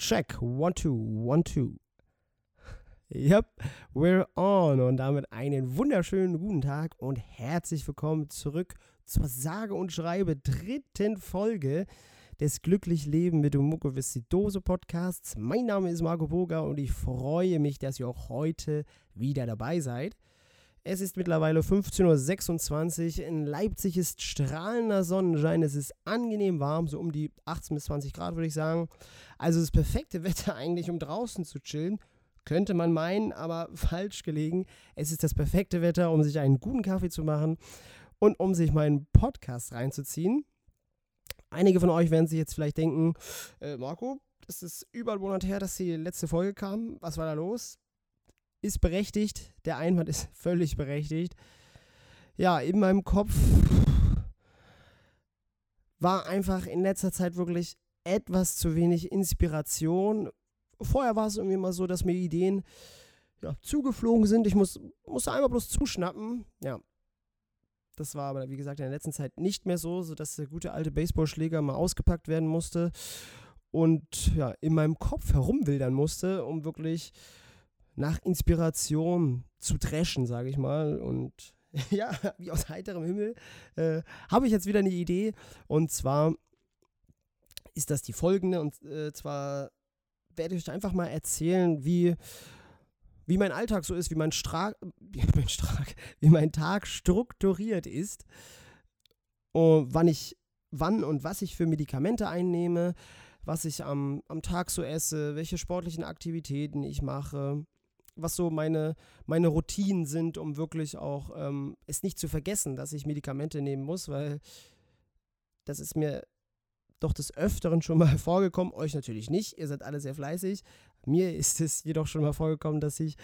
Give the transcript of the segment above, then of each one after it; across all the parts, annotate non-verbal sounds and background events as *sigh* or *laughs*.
Check. One, two, one, two. Yep, we're on. Und damit einen wunderschönen guten Tag und herzlich willkommen zurück zur sage und schreibe dritten Folge des Glücklich Leben mit dem Mukoviszidose Podcasts. Mein Name ist Marco Boga und ich freue mich, dass ihr auch heute wieder dabei seid. Es ist mittlerweile 15.26 Uhr. In Leipzig ist strahlender Sonnenschein. Es ist angenehm warm, so um die 18 bis 20 Grad, würde ich sagen. Also das perfekte *laughs* Wetter eigentlich, um draußen zu chillen. Könnte man meinen, aber *laughs* falsch gelegen. Es ist das perfekte Wetter, um sich einen guten Kaffee zu machen und um sich meinen Podcast reinzuziehen. Einige von euch werden sich jetzt vielleicht denken, äh, Marco, es ist über einen Monat her, dass die letzte Folge kam. Was war da los? Ist berechtigt. Der Einwand ist *laughs* völlig berechtigt. Ja, in meinem Kopf war einfach in letzter Zeit wirklich etwas zu wenig Inspiration. Vorher war es irgendwie immer so, dass mir Ideen ja, zugeflogen sind. Ich muss, musste einmal bloß zuschnappen. Ja. Das war aber, wie gesagt, in der letzten Zeit nicht mehr so, sodass der gute alte Baseballschläger mal ausgepackt werden musste und ja, in meinem Kopf herumwildern musste, um wirklich nach Inspiration zu dreschen, sage ich mal. Und *laughs* ja, wie aus heiterem Himmel äh, habe ich jetzt wieder eine Idee. Und zwar ist das die folgende. Und äh, zwar werde ich euch einfach mal erzählen, wie, wie mein Alltag so ist, wie mein, Stra *laughs* wie, mein Stra wie mein Tag strukturiert ist. Und wann ich, wann und was ich für Medikamente einnehme, was ich am, am Tag so esse, welche sportlichen Aktivitäten ich mache was so meine, meine Routinen sind, um wirklich auch ähm, es nicht zu vergessen, dass ich Medikamente nehmen muss, weil das ist mir doch des Öfteren schon mal *laughs* vorgekommen. Euch natürlich nicht, ihr seid alle sehr fleißig. Mir ist es jedoch schon mal vorgekommen, dass ich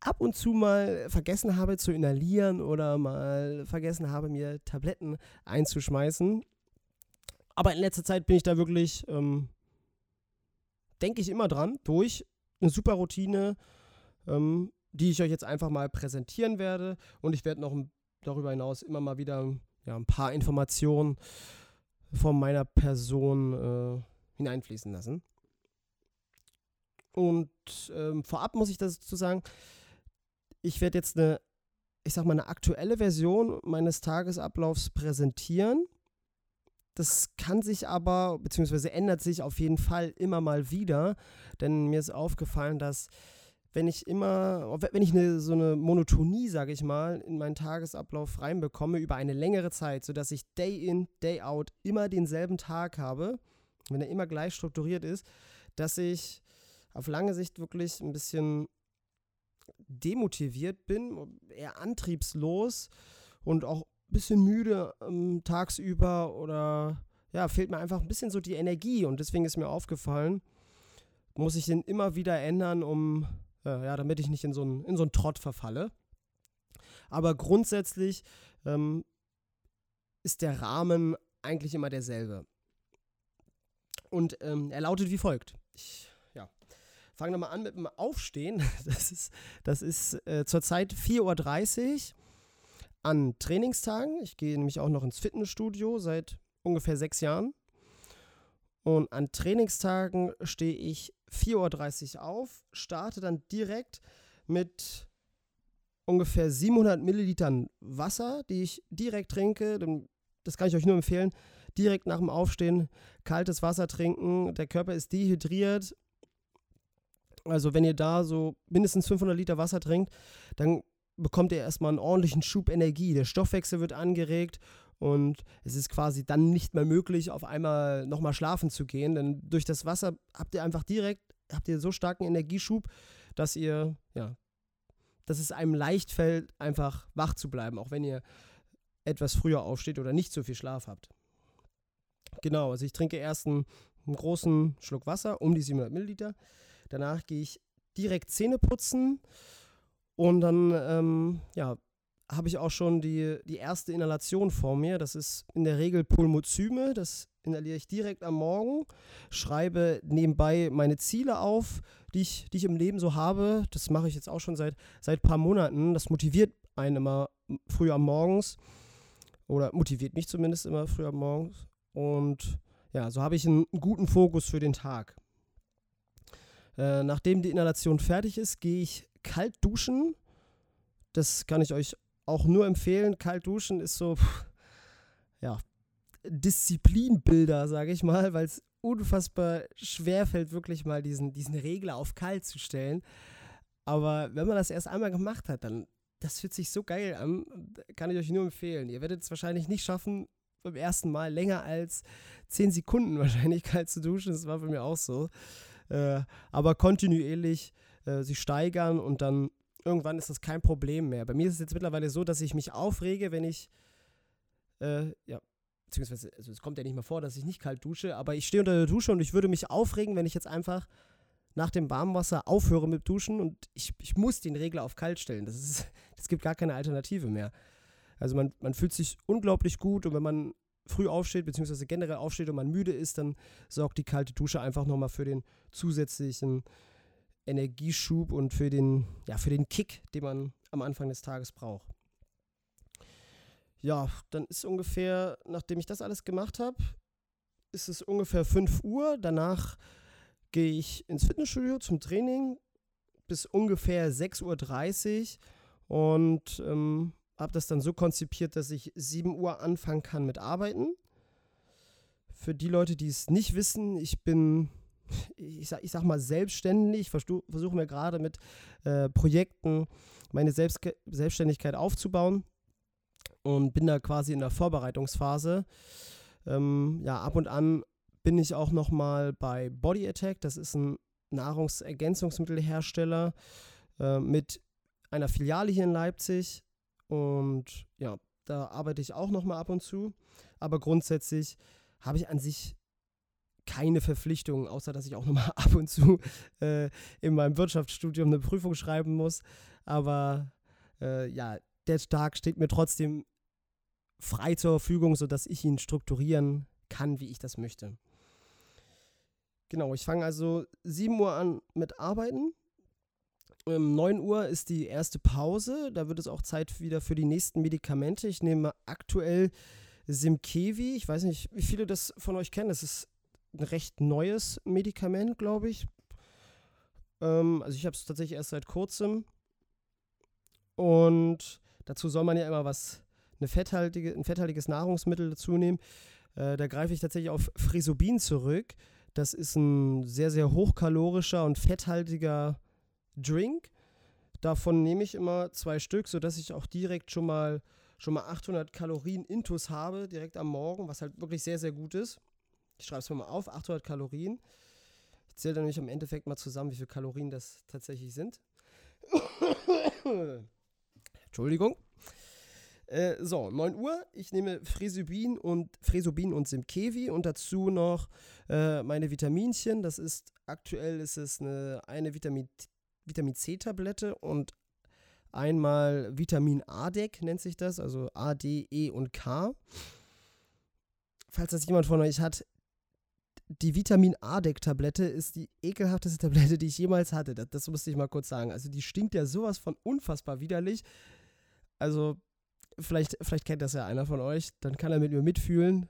ab und zu mal vergessen habe zu inhalieren oder mal vergessen habe, mir Tabletten einzuschmeißen. Aber in letzter Zeit bin ich da wirklich, ähm, denke ich immer dran, durch eine super Routine ähm, die ich euch jetzt einfach mal präsentieren werde. Und ich werde noch darüber hinaus immer mal wieder ja, ein paar Informationen von meiner Person äh, hineinfließen lassen. Und ähm, vorab muss ich dazu sagen, ich werde jetzt eine, ich sag mal, eine aktuelle Version meines Tagesablaufs präsentieren. Das kann sich aber, beziehungsweise ändert sich auf jeden Fall immer mal wieder, denn mir ist aufgefallen, dass wenn ich immer, wenn ich eine, so eine Monotonie, sage ich mal, in meinen Tagesablauf reinbekomme über eine längere Zeit, sodass ich Day in, Day out immer denselben Tag habe, wenn er immer gleich strukturiert ist, dass ich auf lange Sicht wirklich ein bisschen demotiviert bin, eher antriebslos und auch ein bisschen müde ähm, tagsüber oder ja, fehlt mir einfach ein bisschen so die Energie und deswegen ist mir aufgefallen, muss ich den immer wieder ändern, um äh, ja, damit ich nicht in so einen, in so Trott verfalle. Aber grundsätzlich ähm, ist der Rahmen eigentlich immer derselbe. Und ähm, er lautet wie folgt. Ich, ja, fange nochmal an mit dem Aufstehen. *laughs* Das ist, das ist äh, zurzeit 4.30 Uhr an Trainingstagen. Ich gehe nämlich auch noch ins Fitnessstudio seit ungefähr sechs Jahren. Und an Trainingstagen stehe ich 4.30 Uhr auf, starte dann direkt mit ungefähr 700 Millilitern Wasser, die ich direkt trinke. Das kann ich euch nur empfehlen. Direkt nach dem Aufstehen kaltes Wasser trinken. Der Körper ist dehydriert. Also wenn ihr da so mindestens 500 Liter Wasser trinkt, dann bekommt ihr erstmal einen ordentlichen Schub Energie. Der Stoffwechsel wird angeregt und es ist quasi dann nicht mehr möglich, auf einmal nochmal schlafen zu gehen, denn durch das Wasser habt ihr einfach direkt, habt ihr so starken Energieschub, dass ihr, ja, dass es einem leicht fällt, einfach wach zu bleiben, auch wenn ihr etwas früher aufsteht oder nicht so viel Schlaf habt. Genau, also ich trinke erst einen, einen großen Schluck Wasser, um die 700 Milliliter. Danach gehe ich direkt Zähne putzen und dann, ähm, ja, habe ich auch schon die, die erste Inhalation vor mir. Das ist in der Regel Pulmozyme. Das inhaliere ich direkt am Morgen. Schreibe nebenbei meine Ziele auf, die ich, die ich im Leben so habe. Das mache ich jetzt auch schon seit, ein paar Monaten. Das motiviert einen immer früh am Morgens. Oder motiviert mich zumindest immer früh am Morgens. Und ja, so habe ich einen, einen guten Fokus für den Tag. Äh, nachdem die Inhalation fertig ist, gehe ich kalt duschen. Das kann ich euch auch nur empfehlen. Kalt duschen ist so, pff, ja, Disziplinbilder, sage ich mal, weil es unfassbar schwer fällt, wirklich mal diesen, diesen Regler auf kalt zu stellen. Aber wenn man das erst einmal gemacht hat, dann das fühlt sich so geil an. Kann ich euch nur empfehlen. Ihr werdet es wahrscheinlich nicht schaffen, beim ersten Mal länger als 10 Sekunden *laughs* wahrscheinlich kalt zu duschen. Das war bei mir auch so. Äh, aber kontinuierlich äh, sich steigern und dann irgendwann ist das kein Problem mehr. Bei mir ist es jetzt mittlerweile so, dass ich mich aufrege, wenn ich, äh, ja, beziehungsweise, also es kommt ja nicht mal vor, dass ich nicht kalt dusche, aber ich stehe unter der Dusche und ich würde mich aufregen, wenn ich jetzt einfach nach dem Warmwasser aufhöre mit Duschen und ich, ich muss den Regler auf kalt stellen. Das, ist, *laughs* das gibt gar keine Alternative mehr. Also man, man fühlt sich unglaublich gut und wenn man früh aufsteht, beziehungsweise generell aufsteht und man müde ist, dann sorgt die kalte Dusche einfach nochmal für den zusätzlichen Energieschub und für den, ja, für den Kick, den man am Anfang des Tages braucht. Ja, dann ist ungefähr, nachdem ich das alles gemacht habe, ist es ungefähr 5 Uhr. Danach gehe ich ins Fitnessstudio zum Training bis ungefähr 6.30 Uhr und ähm, habe das dann so konzipiert, dass ich 7 Uhr anfangen kann mit Arbeiten. Für die Leute, die es nicht wissen, ich bin, ich sag, ich sag mal, selbstständig. Versuche mir gerade mit äh, Projekten meine Selbst Selbstständigkeit aufzubauen und bin da quasi in der Vorbereitungsphase. Ähm, ja, ab und an bin ich auch noch mal bei Body Attack. Das ist ein Nahrungsergänzungsmittelhersteller äh, mit einer Filiale hier in Leipzig. Und ja, da arbeite ich auch noch mal ab und zu. Aber grundsätzlich habe ich an sich keine Verpflichtungen, außer dass ich auch noch mal *laughs* ab und zu äh, in meinem Wirtschaftsstudium eine Prüfung schreiben muss. Aber äh, ja, der Tag steht mir trotzdem frei zur Verfügung, sodass ich ihn strukturieren kann, wie ich das möchte. Genau, ich fange also 7 Uhr an mit Arbeiten. Um 9 Uhr ist die erste Pause. Da wird es auch Zeit wieder für die nächsten Medikamente. Ich nehme aktuell Simkevi. Ich weiß nicht, wie viele das von euch kennen. Das ist ein recht neues Medikament, glaube ich. Ähm, also ich habe es tatsächlich erst seit kurzem. Und dazu soll man ja immer was, eine fetthaltige, ein fetthaltiges Nahrungsmittel dazu nehmen. Äh, da greife ich tatsächlich auf Frisobin zurück. Das ist ein sehr, sehr hochkalorischer und fetthaltiger Drink. Davon nehme ich immer zwei Stück, sodass ich auch direkt schon mal, schon mal 800 Kalorien Intus habe, direkt am Morgen, was halt wirklich sehr, sehr gut ist. Ich schreibe es mir mal auf, 800 Kalorien. Ich zähle dann nämlich im Endeffekt mal zusammen, wie viele Kalorien das tatsächlich sind. *coughs* Entschuldigung. Äh, so, 9 Uhr. Ich nehme Fresubin und Fresubin und Simkevi und dazu noch äh, meine Vitaminchen. Das ist aktuell ist es eine, eine Vitamin, Vitamin C-Tablette und einmal Vitamin A-Deck nennt sich das, also A, D, E und K. Falls das jemand von euch hat, die Vitamin A-Deck-Tablette ist die ekelhafteste Tablette, die ich jemals hatte. Das, das musste ich mal kurz sagen. Also die stinkt ja sowas von unfassbar widerlich. Also vielleicht, vielleicht kennt das ja einer von euch, dann kann er mit mir mitfühlen.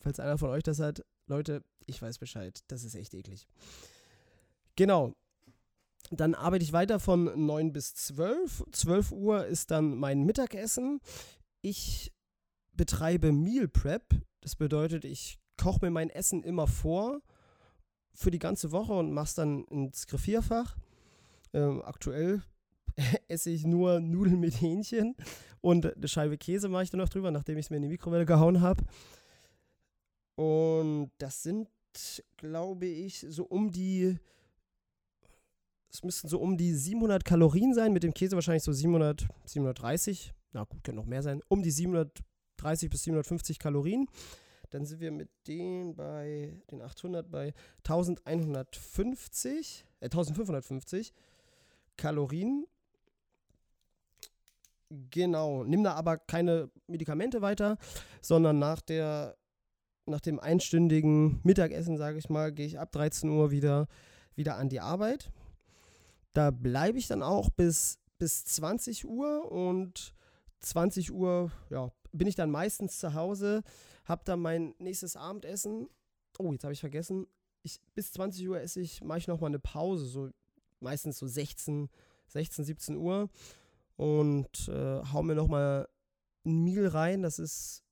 Falls einer von euch das hat, Leute, ich weiß Bescheid. Das ist echt eklig. Genau. Dann arbeite ich weiter von 9 bis 12. 12 Uhr ist dann mein Mittagessen. Ich betreibe Meal Prep. Das bedeutet, ich koche mir mein Essen immer vor für die ganze Woche und mache es dann ins Griffierfach. Ähm, aktuell *laughs* esse ich nur Nudeln mit Hähnchen und eine Scheibe Käse mache ich dann noch drüber, nachdem ich es mir in die Mikrowelle gehauen habe. Und das sind, glaube ich, so um die, es müssten so um die 700 Kalorien sein, mit dem Käse wahrscheinlich so 700, 730, na gut, können noch mehr sein, um die 730 bis 750 Kalorien. Dann sind wir mit denen bei den 800 bei 1150, äh, 1550 Kalorien Genau, nimm da aber keine Medikamente weiter, sondern nach der nach dem einstündigen Mittagessen, sage ich mal, gehe ich ab 13 Uhr wieder, wieder an die Arbeit. Da bleibe ich dann auch bis, bis 20 Uhr und 20 Uhr ja, bin ich dann meistens zu Hause, habe dann mein nächstes Abendessen. Oh, jetzt habe ich vergessen. ich, bis 20 Uhr esse ich, mache ich nochmal eine Pause, so meistens so 16, 16, 17 Uhr und äh, hau mir nochmal ein Meal rein. Das ist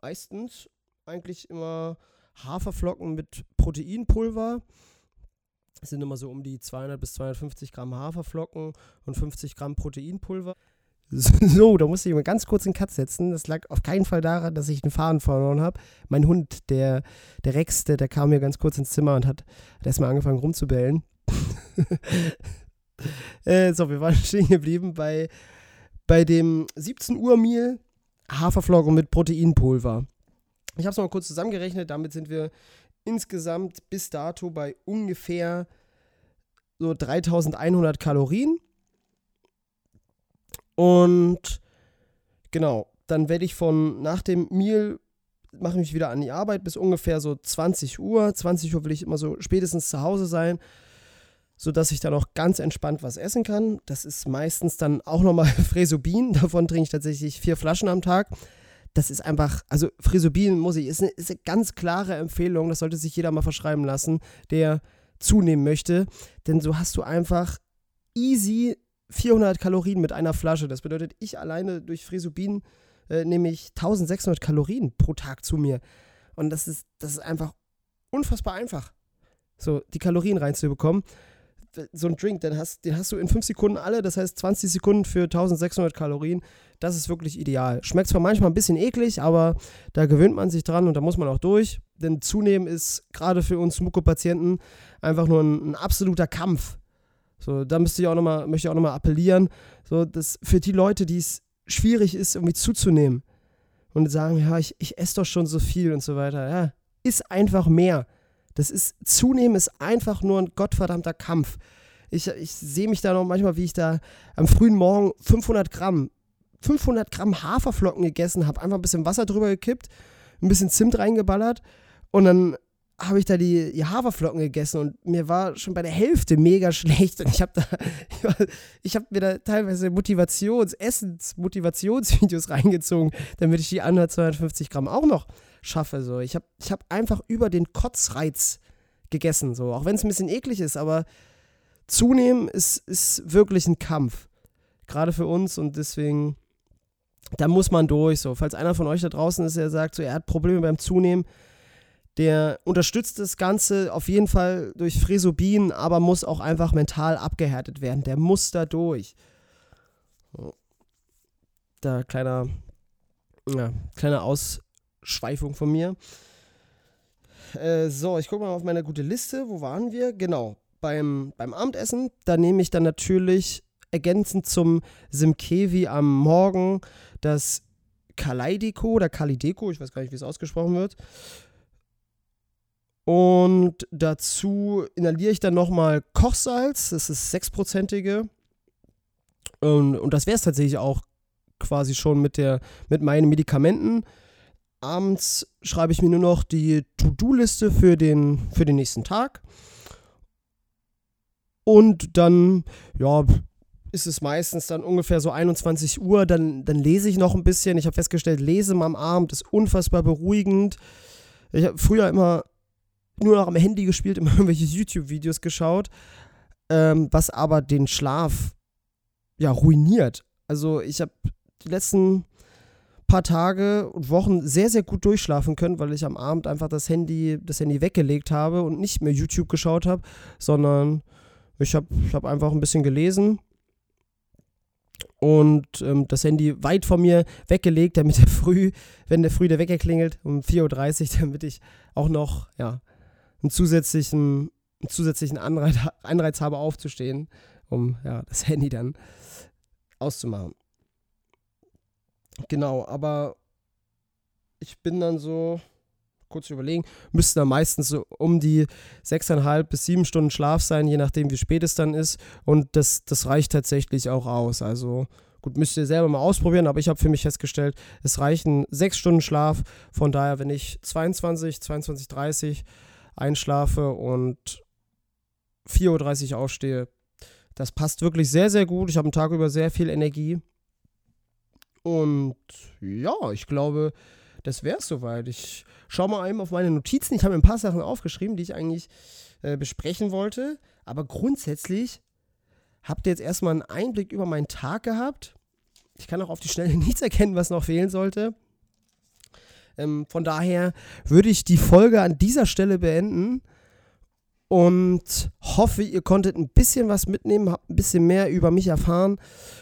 meistens eigentlich immer Haferflocken mit Proteinpulver. Das sind immer so um die 200 bis 250 Gramm Haferflocken und 50 Gramm Proteinpulver. *laughs* So, da musste ich mal ganz kurz einen Cut setzen. Das lag auf keinen Fall daran, dass ich den Faden verloren habe. Mein Hund, der, der Rex, der, der kam mir ganz kurz ins Zimmer und hat, hat erstmal angefangen rumzubellen. *laughs* äh, so, wir waren *laughs* stehen geblieben bei, bei dem 17 Uhr Meal Haferflocken mit Proteinpulver. Ich habe es mal kurz zusammengerechnet. Damit sind wir insgesamt bis dato bei ungefähr so 3100 Kalorien. Und genau, dann werde ich von nach dem Meal mache ich mich wieder an die Arbeit bis ungefähr so 20 Uhr. 20 Uhr will ich immer so spätestens zu Hause sein, sodass ich dann auch ganz entspannt was essen kann. Das ist meistens dann auch nochmal *laughs* Fresobin. Davon trinke ich tatsächlich vier Flaschen am Tag. Das ist einfach, also Fresobin muss ich, ist eine, ist eine ganz klare Empfehlung. Das sollte sich jeder mal verschreiben lassen, der zunehmen möchte. Denn so hast du einfach easy 400 Kalorien mit einer Flasche. Das bedeutet, ich alleine durch Frisubin äh, nehme ich 1600 Kalorien pro Tag zu mir. Und das ist, das ist einfach unfassbar einfach, so die Kalorien reinzubekommen. So ein Drink, den hast, den hast du in 5 Sekunden alle, das heißt 20 Sekunden für 1600 Kalorien. Das ist wirklich ideal. Schmeckt zwar manchmal ein bisschen eklig, aber da gewöhnt man sich dran und da muss man auch durch. Denn zunehmen ist gerade für uns Muko-Patienten einfach nur ein, ein absoluter Kampf. So, da müsste ich auch noch möchte ich auch nochmal appellieren, so, dass für die Leute, die es schwierig ist, irgendwie zuzunehmen und sagen, ja, ich, ich esse doch schon so viel und so weiter. Ja, ist einfach mehr. Das ist, zunehmen ist einfach nur ein gottverdammter Kampf. Ich, ich sehe mich da noch manchmal, wie ich da am frühen Morgen 500 Gramm, 500 Gramm Haferflocken gegessen habe, einfach ein bisschen Wasser drüber gekippt, ein bisschen Zimt reingeballert und dann habe ich da die, die, Haferflocken gegessen und mir war schon bei der Hälfte mega *laughs* schlecht und ich habe da, *laughs* ich habe mir da teilweise Motivations-, Essens-, Motivationsvideos *laughs* reingezogen, damit ich die anderen 250 Gramm auch noch schaffe. So. Ich habe ich hab einfach über den Kotzreiz gegessen, so. auch wenn es ein bisschen eklig ist, aber zunehmen ist, ist wirklich ein Kampf. Gerade für uns und deswegen, da muss man durch. So. Falls einer von euch da draußen ist, der sagt, so, er hat Probleme beim Zunehmen, der unterstützt das Ganze auf jeden Fall durch Fresobin, aber muss auch einfach mental abgehärtet werden. Der muss da durch. Da kleiner, ja, kleine Ausschweifung von mir. Äh, so, ich gucke mal auf meine gute Liste. Wo waren wir? Genau, beim, beim Abendessen. Da nehme ich dann natürlich ergänzend zum Simkevi am Morgen das Kaleideko oder Kalideko, ich weiß gar nicht, wie es ausgesprochen wird. Und dazu inhaliere ich dann nochmal Kochsalz, das ist sechsprozentige. Und, und das wäre es tatsächlich auch quasi schon mit, der, mit meinen Medikamenten. Abends schreibe ich mir nur noch die To-Do-Liste für den, für den nächsten Tag. Und dann, ja, ist es meistens dann ungefähr so 21 Uhr. Dann, dann lese ich noch ein bisschen. Ich habe festgestellt, Lesen am Abend ist unfassbar beruhigend. Ich habe früher immer nur noch am Handy gespielt, immer *laughs* irgendwelche YouTube-Videos geschaut, ähm, was aber den Schlaf ja ruiniert. Also ich habe die letzten paar Tage und Wochen sehr, sehr gut durchschlafen können, weil ich am Abend einfach das Handy, das Handy weggelegt habe und nicht mehr YouTube geschaut habe, sondern ich habe ich hab einfach ein bisschen gelesen und ähm, das Handy weit von mir weggelegt, damit der *laughs* früh, wenn der früh der Wecker klingelt, um 4.30 Uhr, damit ich auch noch, ja, einen zusätzlichen, einen zusätzlichen Anreiz, *laughs* Anreiz habe aufzustehen, um ja, das Handy dann auszumachen. Genau, aber ich bin dann so, kurz überlegen, müsste dann meistens so um die sechseinhalb bis sieben Stunden Schlaf sein, je nachdem, wie spät es dann ist. Und das, das reicht tatsächlich auch aus. Also gut, müsst ihr selber mal ausprobieren, aber ich habe für mich festgestellt, es reichen sechs Stunden Schlaf. Von daher, wenn ich 22, 22, 30 einschlafe und 4.30 Uhr aufstehe. Das passt wirklich sehr, sehr gut. Ich habe einen Tag über sehr viel Energie. Und ja, ich glaube, das wäre es soweit. Ich schaue mal eben auf meine Notizen. Ich habe ein paar Sachen aufgeschrieben, die ich eigentlich äh, besprechen wollte. Aber grundsätzlich habt ihr jetzt erstmal einen Einblick über meinen Tag gehabt. Ich kann auch auf die Schnelle *laughs* nichts erkennen, was noch fehlen sollte. Ähm, von daher würde ich die Folge an dieser Stelle beenden und hoffe, ihr konntet ein bisschen was mitnehmen, habt ein bisschen mehr über mich erfahren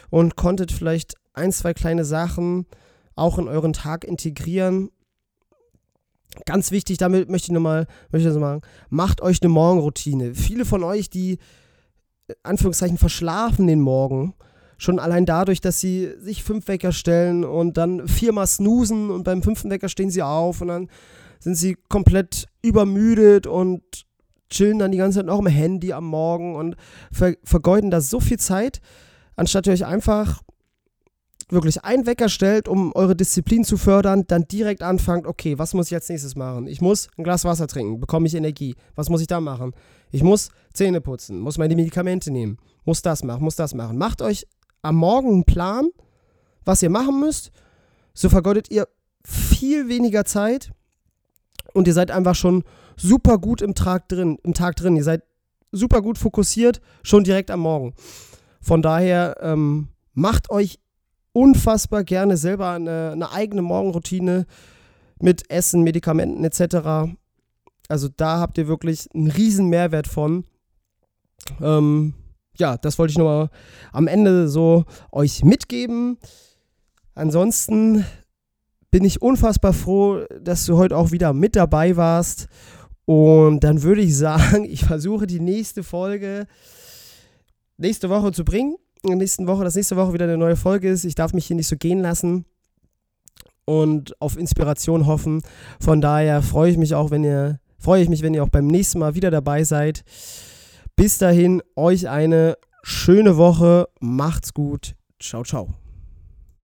und konntet vielleicht ein, zwei kleine Sachen auch in euren Tag integrieren. Ganz wichtig, damit möchte ich nochmal, sagen, macht euch eine Morgenroutine. Viele von euch, die äh, Anführungszeichen verschlafen den Morgen, schon allein dadurch, dass sie sich fünf Wecker stellen und dann viermal snoosen und beim fünften Wecker stehen sie auf und dann sind sie komplett übermüdet und chillen dann die ganze Zeit noch im Handy am Morgen und ver vergeuden da so viel Zeit, anstatt ihr euch einfach wirklich einen Wecker stellt, um eure Disziplin zu fördern, dann direkt anfangt, okay, was muss ich als nächstes machen? Ich muss ein Glas Wasser trinken, bekomme ich Energie. Was muss ich da machen? Ich muss Zähne putzen, muss meine Medikamente nehmen, muss das machen, muss das machen. Macht euch am Morgen einen Plan, was ihr machen müsst. So vergeudet ihr viel weniger Zeit und ihr seid einfach schon super gut im Tag drin. Im Tag drin. Ihr seid super gut fokussiert, schon direkt am Morgen. Von daher ähm, macht euch unfassbar gerne selber eine, eine eigene Morgenroutine mit Essen, Medikamenten etc. Also da habt ihr wirklich einen riesen Mehrwert von. Ähm, ja, das wollte ich nochmal am Ende so euch mitgeben. Ansonsten bin ich unfassbar froh, dass du heute auch wieder mit dabei warst. Und dann würde ich sagen, *laughs* ich versuche die nächste Folge nächste Woche zu bringen. In der nächsten Woche, dass nächste Woche wieder eine neue Folge ist. Ich darf mich hier nicht so gehen lassen und auf Inspiration hoffen. Von daher freue ich mich auch, wenn ihr, freue ich mich, wenn ihr auch beim nächsten Mal wieder dabei seid. Bis dahin, euch eine schöne Woche. Macht's gut. Ciao, ciao.